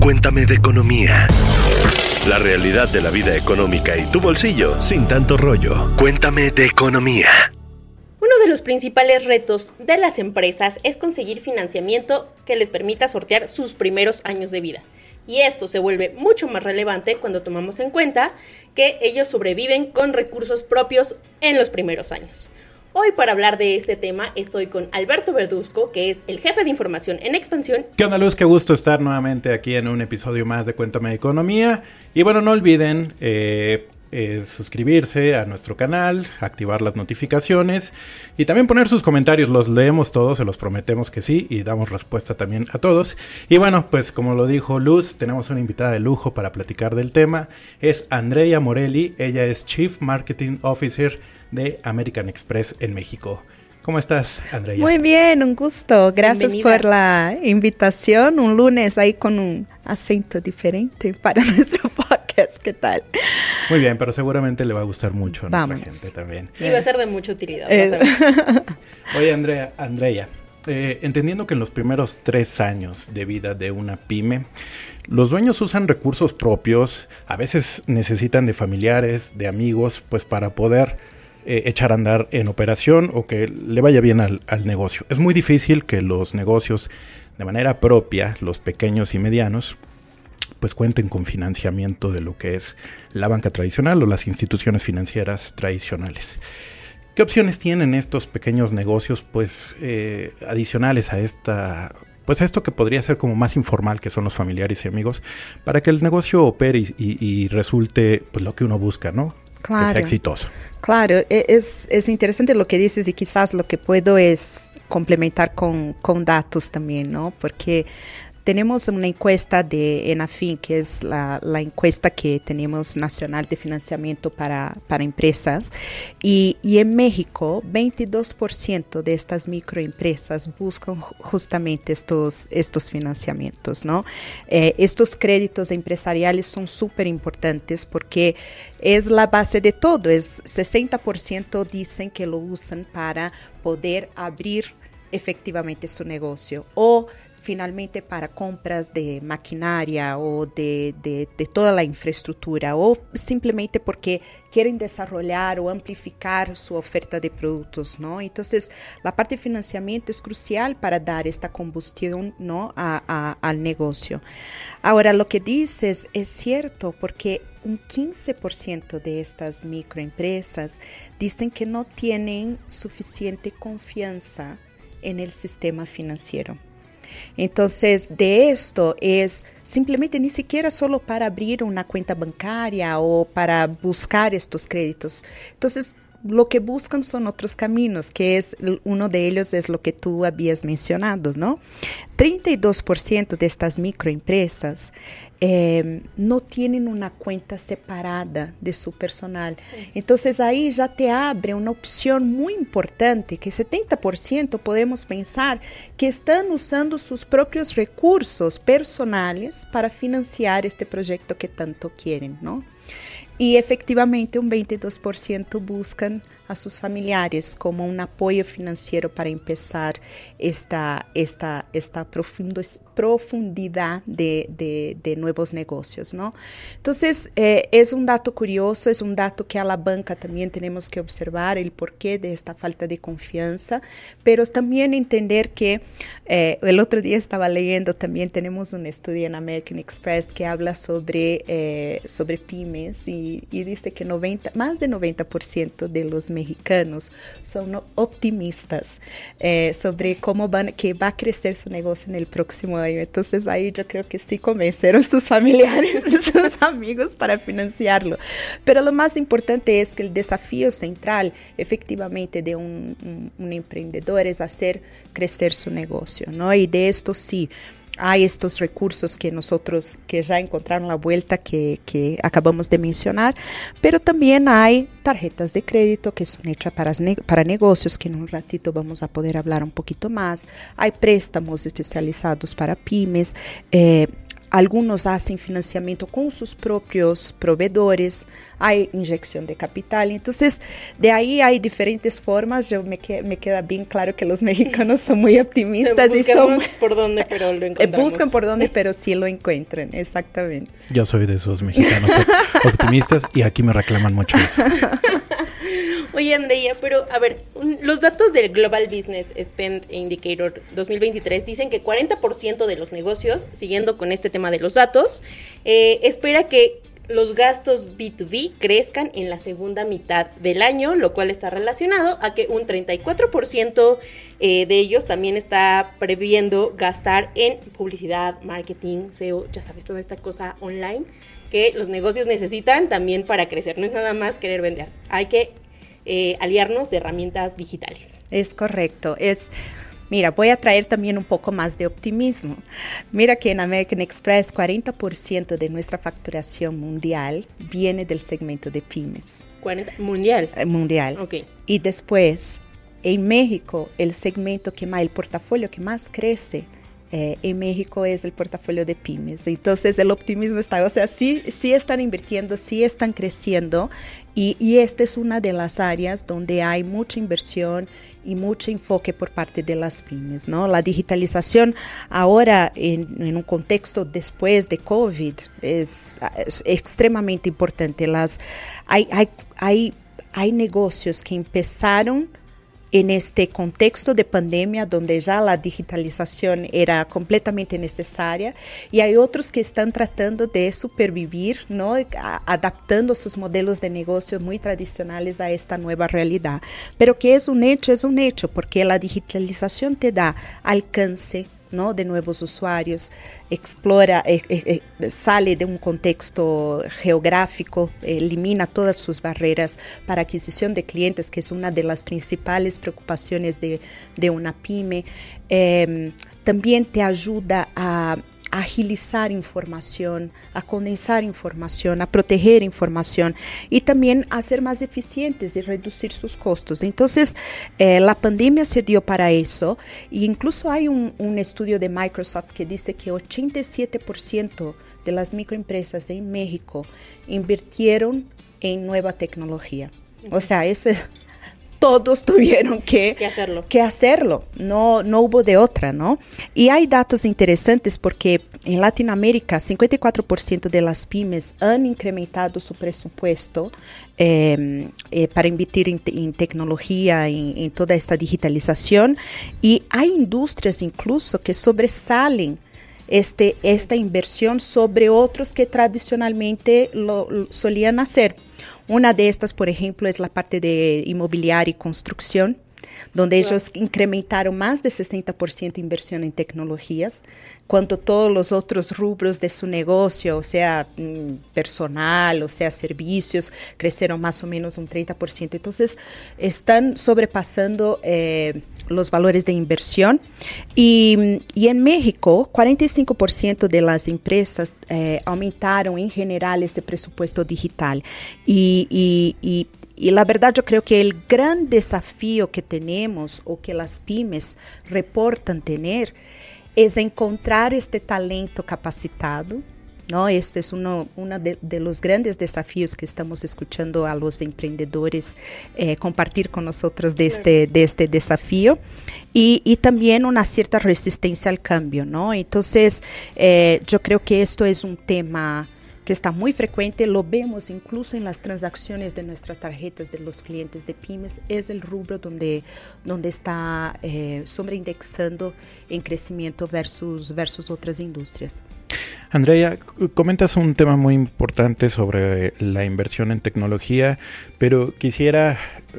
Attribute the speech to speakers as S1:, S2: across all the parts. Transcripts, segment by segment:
S1: Cuéntame de economía. La realidad de la vida económica y tu bolsillo sin tanto rollo. Cuéntame de economía.
S2: Uno de los principales retos de las empresas es conseguir financiamiento que les permita sortear sus primeros años de vida. Y esto se vuelve mucho más relevante cuando tomamos en cuenta que ellos sobreviven con recursos propios en los primeros años. Hoy para hablar de este tema estoy con Alberto Verduzco, que es el jefe de información en expansión.
S3: ¿Qué onda Luz? Qué gusto estar nuevamente aquí en un episodio más de Cuéntame Economía. Y bueno, no olviden eh, eh, suscribirse a nuestro canal, activar las notificaciones y también poner sus comentarios. Los leemos todos, se los prometemos que sí y damos respuesta también a todos. Y bueno, pues como lo dijo Luz, tenemos una invitada de lujo para platicar del tema. Es Andrea Morelli, ella es Chief Marketing Officer de American Express en México. ¿Cómo estás, Andrea?
S4: Muy bien, un gusto. Gracias por la invitación. Un lunes ahí con un acento diferente para nuestro podcast. ¿Qué tal?
S3: Muy bien, pero seguramente le va a gustar mucho a nuestra gente también.
S2: Y va a ser de mucha utilidad.
S3: Eh. Oye, Andrea, Andrea eh, entendiendo que en los primeros tres años de vida de una pyme, los dueños usan recursos propios, a veces necesitan de familiares, de amigos, pues para poder eh, echar a andar en operación o que le vaya bien al, negocio. Es muy difícil que los negocios de manera propia, los pequeños y medianos, pues cuenten con financiamiento de lo que es la banca tradicional o las instituciones financieras tradicionales. ¿Qué opciones tienen estos pequeños negocios, pues, eh, adicionales a esta, pues, a esto que podría ser como más informal, que son los familiares y amigos, para que el negocio opere y, y resulte, pues, lo que uno busca, ¿no?
S4: Claro.
S3: sea exitoso.
S4: Claro, e, es, es, interesante lo que dices y quizás lo que puedo es complementar con, con datos también, ¿no? Porque tenemos una encuesta de ENAFIN, que es la, encuesta que tenemos nacional de financiamiento para, para empresas, y, y, en México 22% de estas microempresas buscan justamente estos, estos financiamientos, ¿no? Eh, estos créditos empresariales son súper importantes porque es la base de todo, es 60% dicen que lo usan para poder abrir efectivamente su negocio o finalmente para compras de maquinaria o de, de, toda la infraestructura o simplemente porque quieren desarrollar o amplificar su oferta de productos, ¿no? Entonces, la parte de financiamiento es crucial para dar esta combustión, ¿no? A, al negocio. Ahora, lo que dices es cierto porque un 15% de estas microempresas dicen que no tienen suficiente confianza en el sistema financiero. Entonces, de esto es simplemente ni siquiera solo para abrir una cuenta bancaria o para buscar estos créditos. Entonces, lo que buscan son otros caminos, que es uno de ellos es lo que tú habías mencionado, ¿no? 32% de estas microempresas eh, no tienen una cuenta separada de su personal. Entonces ahí ya te abre una opción muy importante, que 70% podemos pensar que están usando sus propios recursos personales para financiar este proyecto que tanto quieren, ¿no? Y efectivamente un 22% buscan a sus familiares como un apoyo financiero para empezar esta, esta, esta profundidad de, de, nuevos negocios. ¿no? Entonces, eh, es un dato curioso, es un dato que a la banca también tenemos que observar el porqué de esta falta de confianza, pero también entender que eh, el otro día estaba leyendo, también tenemos un estudio en American Express que habla sobre, eh, sobre pymes y, y dice que 90, más de 90% de los mexicanos son optimistas eh, sobre cómo van, que va a crecer su negocio en el próximo año. Entonces ahí yo creo que sí convenceron sus familiares, sus amigos para financiarlo. Pero lo más importante es que el desafío central efectivamente de un, un emprendedor es hacer crecer su negocio, ¿no? Y de esto sí hay estos recursos que nosotros, que ya encontraron la vuelta que, que acabamos de mencionar, pero también hay tarjetas de crédito que son hechas para, para negocios, que en un ratito vamos a poder hablar un poquito más. Hay préstamos especializados para pymes. Eh, algunos hacen financiamiento con sus propios proveedores, hay inyección de capital. Entonces, de ahí hay diferentes formas. Yo me, me queda bien claro que los mexicanos son muy optimistas y son...
S2: por dónde, pero lo encontramos.
S4: Buscan por dónde, pero sí lo encuentran, exactamente.
S3: Yo soy de esos mexicanos optimistas y aquí me reclaman mucho eso.
S2: Oye, Andrea, pero a ver, los datos del Global Business Spend Indicator 2023 dicen que 40% de los negocios, siguiendo con este tema de los datos, eh, espera que los gastos B2B crezcan en la segunda mitad del año, lo cual está relacionado a que un 34% eh, de ellos también está previendo gastar en publicidad, marketing, SEO, ya sabes, toda esta cosa online que los negocios necesitan también para crecer. No es nada más querer vender, hay que eh, aliarnos de herramientas digitales.
S4: Es correcto, es... Mira, voy a traer también un poco más de optimismo. Mira que en American Express 40% de nuestra facturación mundial viene del segmento de pymes.
S2: ¿Mundial?
S4: Eh, mundial.
S2: Ok.
S4: Y después, en México, el segmento que más, el portafolio que más crece eh, en México es el portafolio de pymes. Entonces el optimismo está, o sea, sí, sí están invirtiendo, sí están creciendo y, y esta es una de las áreas donde hay mucha inversión y mucho enfoque por parte de las pymes. ¿no? La digitalización ahora en, en un contexto después de COVID es, es extremadamente importante. Las, hay, hay, hay, hay negocios que empezaron en este contexto de pandemia donde ya la digitalización era completamente necesaria y hay otros que están tratando de supervivir, ¿no? adaptando sus modelos de negocio muy tradicionales a esta nueva realidad. Pero que es un hecho, es un hecho, porque la digitalización te da alcance, ¿no? de nuevos usuarios, explora, eh, eh, eh, sale de un contexto geográfico, elimina todas sus barreras para adquisición de clientes, que es una de las principales preocupaciones de, de una pyme. Em, también te ayuda a agilizar información, a condensar información, a proteger información y también a ser más eficientes y reducir sus costos. Entonces, eh, la pandemia se dio para eso e incluso hay un, un estudio de Microsoft que dice que 87% de las microempresas en México invirtieron en nueva tecnología. O sea, eso es todos tuvieron que,
S2: hacerlo.
S4: que hacerlo, no, no hubo de otra, ¿no? Y hay datos interesantes porque en Latinoamérica 54% de las pymes han incrementado su presupuesto eh, eh, para invertir en, en tecnología, en, en, toda esta digitalización y hay industrias incluso que sobresalen este, esta inversión sobre otros que tradicionalmente solían hacer. Una de estas, por ejemplo, es la parte de inmobiliaria y construcción, donde ellos incrementaron más de 60% inversión en tecnologías, cuanto todos los otros rubros de su negocio, o sea, mm, personal, o sea, servicios, crecieron más o menos un 30%. Entonces, están sobrepasando eh, los valores de inversión. Y, y en México, 45% de las empresas eh, aumentaron en general ese presupuesto digital. Y, y, y y la verdad yo creo que el gran desafío que tenemos o que las pymes reportan tener es encontrar este talento capacitado. ¿no? Este es uno, uno de, de, los grandes desafíos que estamos escuchando a los emprendedores eh, compartir con nosotros de este, de este desafío y, y, también una cierta resistencia al cambio. ¿no? Entonces, eh, yo creo que esto es un tema que está muy frecuente, lo vemos incluso en las transacciones de nuestras tarjetas de los clientes de pymes, es el rubro donde, donde está eh, sobreindexando en crecimiento versus, versus otras industrias.
S3: Andrea, comentas un tema muy importante sobre la inversión en tecnología, pero quisiera,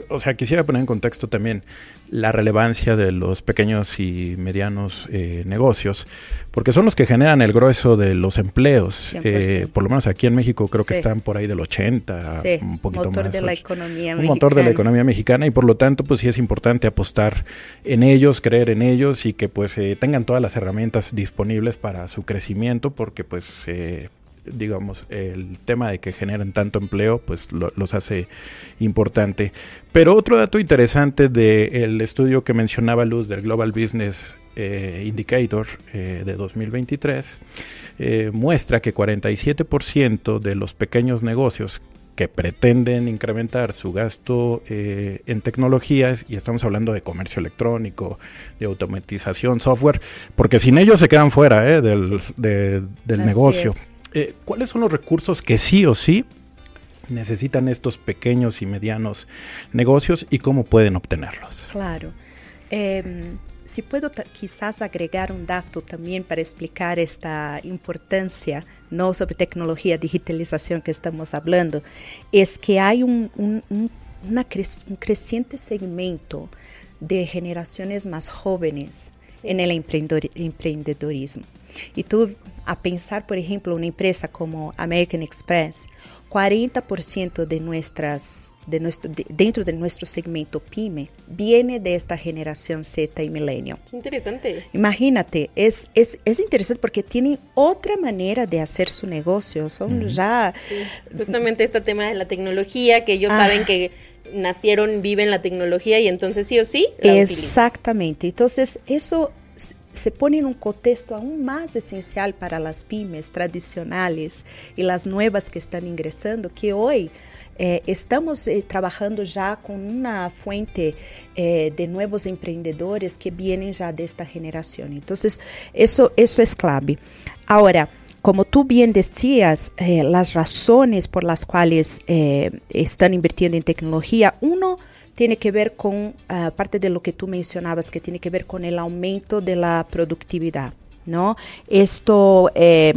S3: o sea, quisiera poner en contexto también la relevancia de los pequeños y medianos eh, negocios, porque son los que generan el grueso de los empleos. Eh, por lo menos aquí en México creo sí. que están por ahí del 80,
S4: sí,
S3: un poquito
S4: motor
S3: más.
S4: De la economía
S3: un motor de la economía mexicana y por lo tanto pues sí es importante apostar en ellos, creer en ellos y que pues eh, tengan todas las herramientas disponibles para su crecimiento porque pues eh, digamos, el tema de que generan tanto empleo, pues lo, los hace importante. Pero otro dato interesante del estudio que mencionaba Luz del Global Business eh, Indicator eh, de 2023 eh, muestra que 47% de los pequeños negocios que pretenden incrementar su gasto eh, en tecnologías, y estamos hablando de comercio electrónico, de automatización, software, porque sin ellos se quedan fuera eh, del, del negocio. Eh, ¿Cuáles son los recursos que sí o sí necesitan estos pequeños y medianos negocios y cómo pueden obtenerlos?
S4: Claro. Em, si puedo quizás agregar un dato también para explicar esta importancia, no sobre tecnología, digitalización que estamos hablando, es que hay un, un, creciente segmento de generaciones más jóvenes en el emprendedorismo. Y tú, a pensar, por ejemplo, una empresa como American Express, 40% de nuestras, de nuestro, dentro de nuestro segmento PYME viene de esta generación Z y milenio.
S2: Qué interesante.
S4: Imagínate, es, es, es interesante porque tienen otra manera de hacer su negocio. Son ya...
S2: Justamente este tema de la tecnología, que ellos saben ah. que nacieron, viven la tecnología y entonces sí o sí.
S4: Exactamente. Entonces, eso se pone en un contexto aún más esencial para las pymes tradicionales y las nuevas que están ingresando, que hoy eh, estamos eh, trabajando ya con una fuente eh, de nuevos emprendedores que vienen ya de esta generación. Entonces, eso, eso es clave. Ahora, como tú bien decías, las razones por las cuales están invirtiendo en tecnología, uno, tiene que ver con uh, parte de lo que tú mencionabas, que tiene que ver con el aumento de la productividad, ¿no? Esto eh,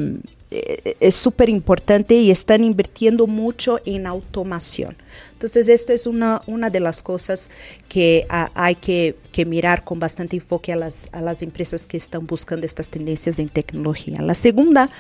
S4: es súper importante y están invirtiendo mucho en automación. Entonces, esto es una, una de las cosas que uh, hay que, que, mirar con bastante enfoque a las, a las empresas que están buscando estas tendencias en tecnología. La segunda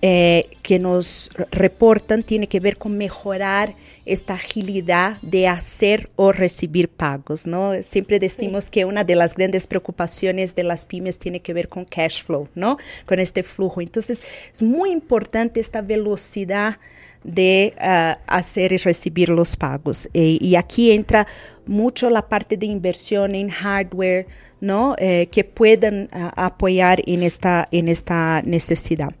S4: eh, que nos reportan tiene que ver con mejorar esta agilidad de hacer o recibir pagos, ¿no? Siempre decimos que una de las grandes preocupaciones de las pymes tiene que ver con cash flow, ¿no? Con este flujo. Entonces, es muy importante esta velocidad de uh, hacer y recibir los pagos. E, y aquí entra mucho la parte de inversión en hardware, ¿no? Eh, que puedan uh, apoyar en esta, en esta necesidad.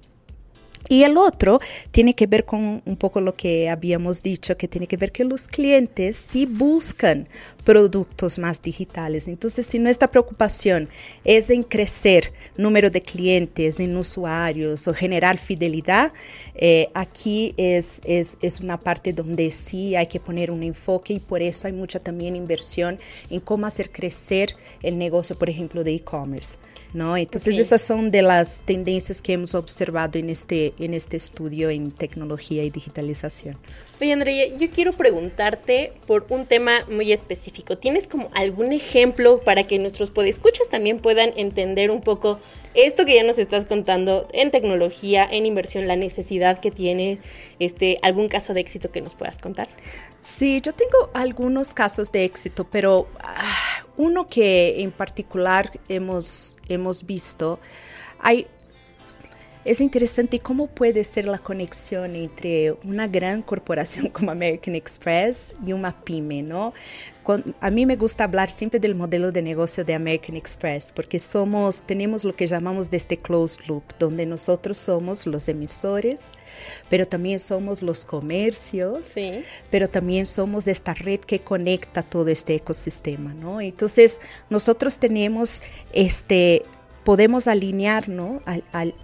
S4: Y el otro tiene que ver con un poco lo que habíamos dicho, que tiene que ver que los clientes sí buscan productos más digitales. Entonces, si nuestra preocupación es en crecer número de clientes, en usuarios o generar fidelidad, eh, aquí es, es, es, una parte donde sí hay que poner un enfoque y por eso hay mucha también inversión en cómo hacer crecer el negocio, por ejemplo, de e-commerce. ¿No? Entonces esas son de las tendencias que hemos observado en este, en este estudio en tecnología y digitalización.
S2: Oye, Andrea, yo quiero preguntarte por un tema muy específico. ¿Tienes como algún ejemplo para que nuestros podescuchas también puedan entender un poco esto que ya nos estás contando en tecnología, en inversión, la necesidad que tiene, este, algún caso de éxito que nos puedas contar?
S4: Sí, yo tengo algunos casos de éxito, pero ah, uno que en particular hemos, hemos visto, hay, es interesante cómo puede ser la conexión entre una gran corporación como American Express y una pyme, ¿no? a mí me gusta hablar siempre del modelo de negocio de American Express, porque somos, tenemos lo que llamamos de este closed loop, donde nosotros somos los emisores, pero también somos los comercios,
S2: sí.
S4: pero también somos esta red que conecta todo este ecosistema, ¿no? Entonces, nosotros tenemos este podemos alinearnos al, al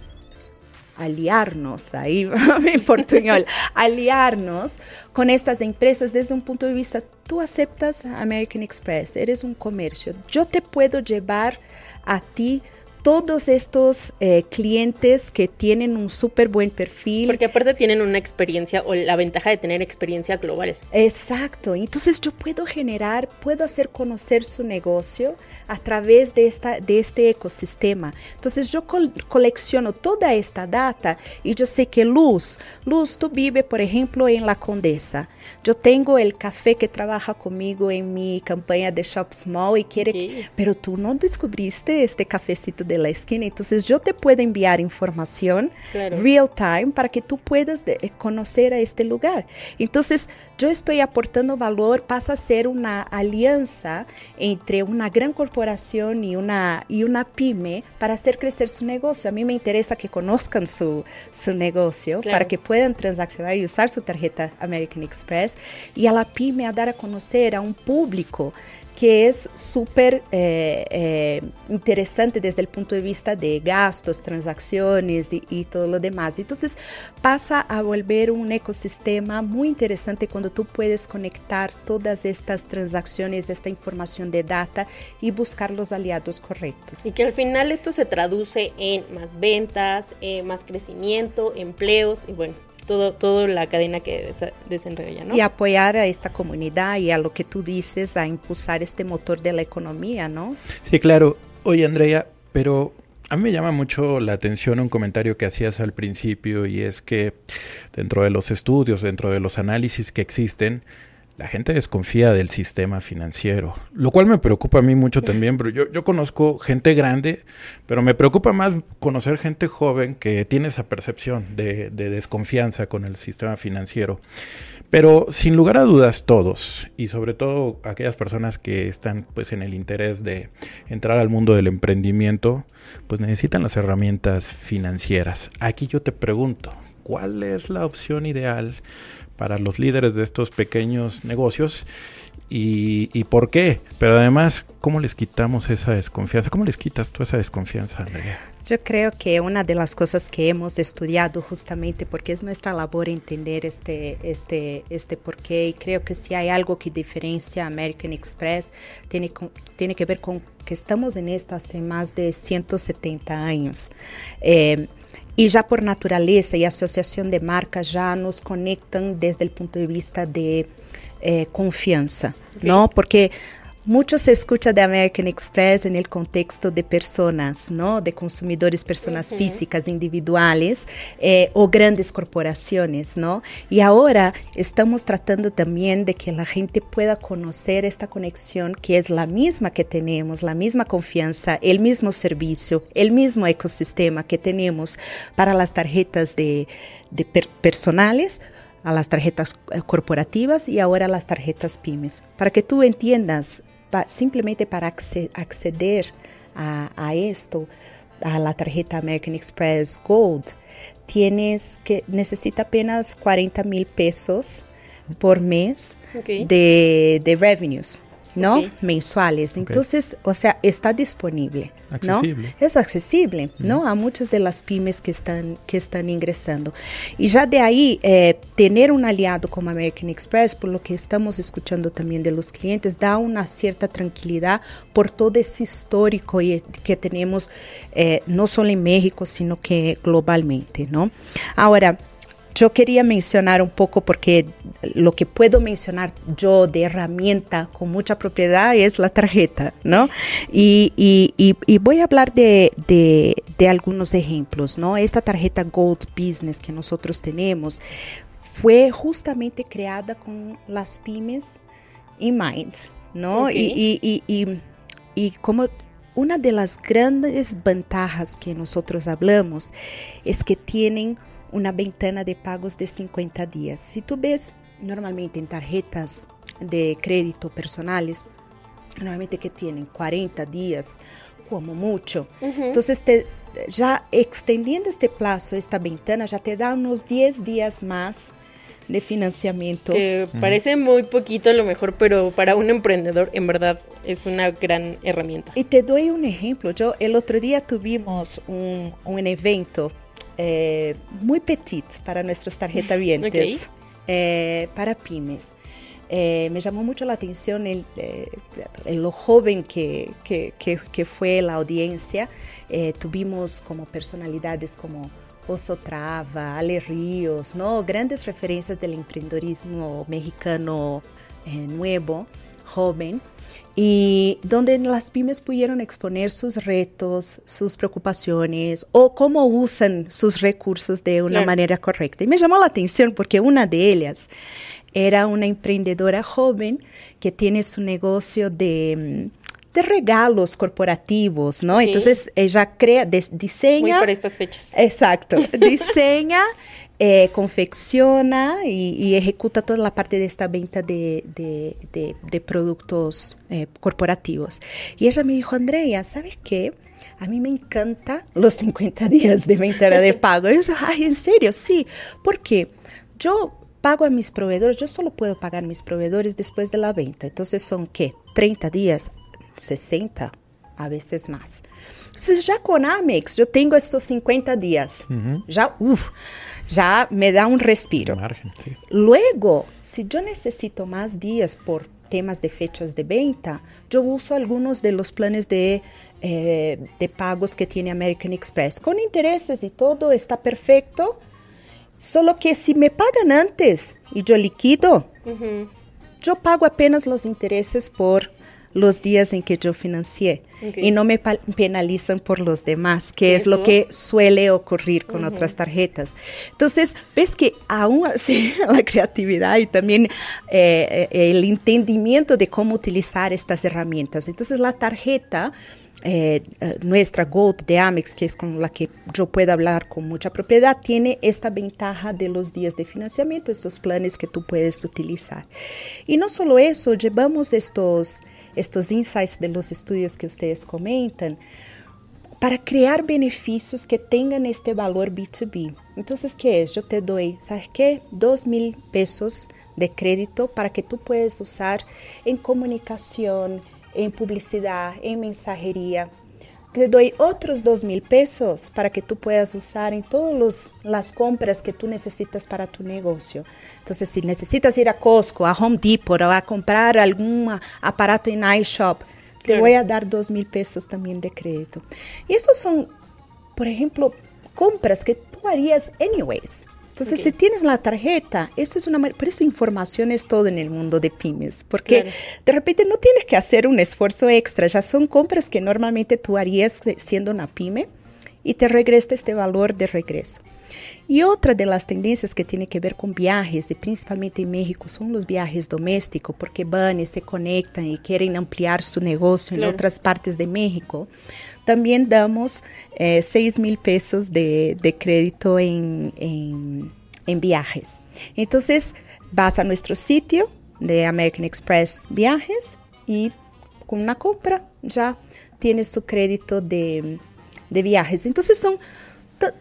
S4: aliarnos, ahí en portuñol, aliarnos con estas empresas desde un punto de vista, tú aceptas American Express, eres un comercio, yo te puedo llevar a ti todos estos eh, clientes que tienen un súper buen perfil.
S2: Porque aparte tienen una experiencia o la ventaja de tener experiencia global.
S4: Exacto. Entonces yo puedo generar, puedo hacer conocer su negocio a través de, esta, de este ecosistema. Entonces yo colecciono toda esta data y yo sé que Luz, Luz, tú vives, por ejemplo, en La Condesa. Yo tengo el café que trabaja conmigo en mi campaña de Shop Small y quiere, pero tú no descubriste este cafecito de la esquina. Entonces yo te puedo enviar información real time para que tú puedas de, eh, conocer a este lugar. Entonces yo estoy aportando valor pasa a ser una alianza entre una gran corporación y una, y una pyme para hacer crecer su negocio. A mí me interesa que conozcan su, su negocio
S2: Claro.
S4: para que puedan transaccionar y usar su tarjeta American Express y a la pyme a dar a conocer a un público que es súper eh, eh, interesante desde el punto de vista de gastos, transacciones y, y todo lo demás. Entonces pasa a volver un ecosistema muy interesante cuando tú puedes conectar todas estas transacciones, esta información de data y buscar los aliados correctos.
S2: Y que al final esto se traduce en más ventas, eh, más crecimiento, empleos y bueno, todo, todo la cadena que desenraya, ¿no?
S4: Y apoyar a esta comunidad y a lo que tú dices, a impulsar este motor de la economía, ¿no?
S3: Sí, claro. Oye, Andrea, pero a mí me llama mucho la atención un comentario que hacías al principio y es que dentro de los estudios, dentro de los análisis que existen, la gente desconfía del sistema financiero, lo cual me preocupa a mí mucho también, pero yo, yo conozco gente grande, pero me preocupa más conocer gente joven que tiene esa percepción de, de desconfianza con el sistema financiero. Pero sin lugar a dudas todos, y sobre todo aquellas personas que están pues en el interés de entrar al mundo del emprendimiento, pues necesitan las herramientas financieras. Aquí yo te pregunto, ¿cuál es la opción ideal para los líderes de estos pequeños negocios? Y, y por qué? Pero además, ¿cómo les quitamos esa desconfianza? ¿Cómo les quitas tú esa desconfianza, Andrea?
S4: Yo creo que una de las cosas que hemos estudiado justamente porque es nuestra labor entender este, este, este porqué y creo que si hay algo que diferencia a American Express tiene, con- tiene que ver con que estamos en esto hace más de 170 años. Eh, y ya por naturaleza y asociación de marcas ya nos conectan desde el punto de vista de eh, confianza, ¿no? Porque mucho se escucha de American Express en el contexto de personas, ¿no? De consumidores, personas físicas, individuales eh, o grandes corporaciones, ¿no? Y ahora estamos tratando también de que la gente pueda conocer esta conexión que es la misma que tenemos, la misma confianza, el mismo servicio, el mismo ecosistema que tenemos para las tarjetas de, de per- personales a las tarjetas eh, corporativas y ahora a las tarjetas pymes. Para que tú entiendas, simplemente para acce- acceder a, a esto, a la tarjeta American Express Gold, tienes que necesita apenas 40 mil pesos por mes
S2: Ok.
S4: de, de revenues, ¿no? Mensuales. Entonces, o sea, está disponible, ¿no?
S3: Accesible.
S4: Es accesible, ¿no? A muchas de las pymes que están, que están ingresando. Y ya de ahí, eh, tener un aliado como American Express, por lo que estamos escuchando también de los clientes, da una cierta tranquilidad por todo ese histórico y- que tenemos, eh, no solo en México, sino que globalmente, ¿no? Ahora, yo quería mencionar un poco porque lo que puedo mencionar yo de herramienta con mucha propiedad es la tarjeta, ¿no? Y, y- y- y voy a hablar de, de- de algunos ejemplos, ¿no? Esta tarjeta Gold Business que nosotros tenemos fue justamente creada con las pymes in mind, ¿no?
S2: Ok.
S4: Y, y- y- y- y como una de las grandes ventajas que nosotros hablamos es que tienen una ventana de pagos de 50 días. Si tú ves normalmente en tarjetas de crédito personales, normalmente que tienen 40 días como mucho. Entonces, te- ya extendiendo este plazo, esta ventana, ya te da unos 10 días más de financiamiento.
S2: Que parece muy poquito a lo mejor, pero para un emprendedor en verdad es una gran herramienta.
S4: Y te doy un ejemplo. Yo el otro día tuvimos un, un evento eh, muy petit para nuestros tarjetavientes, eh, para pymes. Eh, me llamó mucho la atención el, el- lo joven que, que- que- que fue la audiencia. Tuvimos como personalidades como Oso Trava, Ale Ríos, ¿no? grandes referencias del emprendedorismo mexicano nuevo, joven y donde las pymes pudieron exponer sus retos, sus preocupaciones o cómo usan sus recursos de una
S2: Claro.
S4: manera correcta. Y me llamó la atención porque una de ellas era una emprendedora joven que tiene su negocio de, mm, de regalos corporativos, ¿no?
S2: Sí.
S4: Entonces ella crea, des-
S2: Muy
S4: diseña
S2: para estas fechas.
S4: Exacto. Diseña eh, confecciona y, ejecuta toda la parte de esta venta de, de, productos eh, corporativos. Y ella me dijo, Andrea, ¿sabes qué? A mí me encanta los 50 días de venta de pago. Yo, ay, ¿en serio? Sí, porque yo pago a mis proveedores, yo solo puedo pagar a mis proveedores después de la venta. Entonces son, ¿qué? 30 días, 60, a veces más. Entonces ya con Amex yo tengo estos 50 días. Ya, uf, ya me da un respiro. Luego, si yo necesito más días por temas de fechas de venta, yo uso algunos de los planes de, eh, de pagos que tiene American Express. Con intereses y todo está perfecto. Solo que si me pagan antes y yo liquido, yo pago apenas los intereses por los días en que yo financié y no me penalizan por los demás, que es lo que suele ocurrir con otras tarjetas. Entonces, ves que aún así la creatividad y también eh, eh, el entendimiento de cómo utilizar estas herramientas. Entonces, la tarjeta... Eh, nuestra Gold de Amex, que es con la que yo puedo hablar con mucha propiedad, tiene esta ventaja de los días de financiamiento, estos planes que tú puedes utilizar. Y no solo eso, llevamos estos estos insights de los estudios que ustedes comentan, para crear beneficios que tengan este valor B2B. Entonces, ¿qué es? Yo te doy, ¿sabes qué? Dos mil pesos de crédito para que tú puedas usar en comunicación, en publicidad, en mensajería, te doy otros dos mil pesos para que tú puedas usar en todas las compras que tú necesitas para tu negocio. Entonces, si necesitas ir a Costco, a Home Depot o a comprar algún aparato en iShop, te voy a dar dos mil pesos también de crédito. Y esos son, por ejemplo, compras que tú harías anyways. Entonces, si tienes la tarjeta, eso es una, pero esa información es todo en el mundo de pymes, porque de repente no tienes que hacer un esfuerzo extra, ya son compras que normalmente tú harías siendo una pyme y te regresa este valor de regreso. Y otra de las tendencias que tiene que ver con viajes, principalmente en México, son los viajes domésticos, porque van y se conectan y quieren ampliar su negocio en otras partes de México también damos eh, 6 mil pesos de, crédito en, en, viajes. Entonces, vas a nuestro sitio de American Express Viajes y con una compra ya tienes su crédito de, de viajes. Entonces, son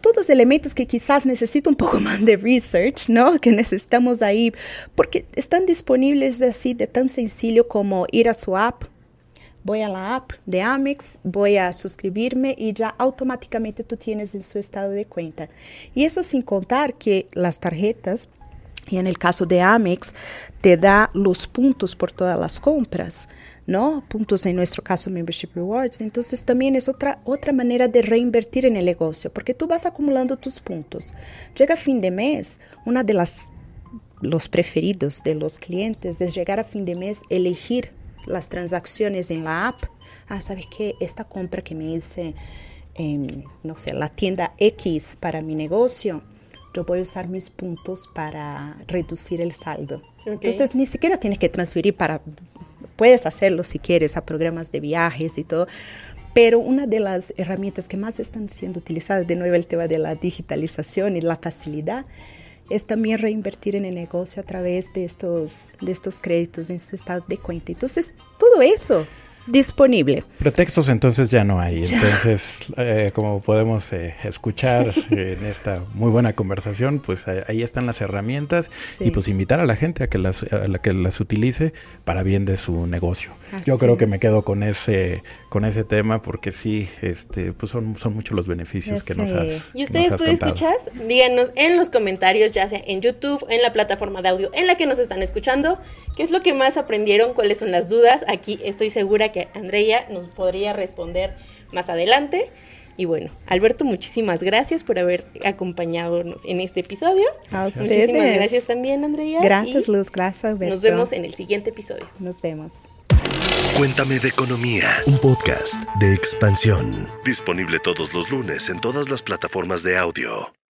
S4: todos elementos que quizás necesito un poco más de research, ¿no? Que necesitamos ahí, porque están disponibles así de tan sencillo como ir a su app, voy a la app de Amex, voy a suscribirme y ya automáticamente tú tienes en su estado de cuenta. Y eso sin contar que las tarjetas, y en el caso de Amex, te da los puntos por todas las compras. ¿no? Puntos en nuestro caso Membership Rewards. Entonces también es otra, otra manera de reinvertir en el negocio, porque tú vas acumulando tus puntos. Llega fin de mes, una de las los preferidos de los clientes es llegar a fin de mes, elegir las transacciones en la app, ah, ¿sabes qué? Esta compra que me hice en, no sé, la tienda X para mi negocio, yo voy a usar mis puntos para reducir el saldo. Entonces, ni siquiera tienes que transferir para, puedes hacerlo si quieres a programas de viajes y todo, pero una de las herramientas que más están siendo utilizadas, de nuevo el tema de la digitalización y la facilidad, es también reinvertir en el negocio a través de estos, de estos créditos en su estado de cuenta. Entonces, todo eso disponible.
S3: Pretextos entonces ya no hay. Entonces, eh, como podemos eh, escuchar en esta muy buena conversación, pues ahí están las herramientas y pues invitar a la gente a que las, a que las utilice para bien de su negocio. Yo creo que me quedo con ese con ese tema porque sí, este, pues son, son muchos los beneficios que nos has
S2: Y ustedes, tú escuchas, díganos en los comentarios, ya sea en YouTube, en la plataforma de audio en la que nos están escuchando, qué es lo que más aprendieron, cuáles son las dudas. Aquí estoy segura que Andrea nos podría responder más adelante. Y bueno, Alberto, muchísimas gracias por haber acompañado en este episodio.
S4: A ustedes.
S2: Muchísimas gracias también, Andrea.
S4: Gracias, Luz. Gracias, Alberto.
S2: Nos vemos en el siguiente episodio.
S4: Nos vemos.
S1: Cuéntame de Economía, un podcast de expansión. Disponible todos los lunes en todas las plataformas de audio.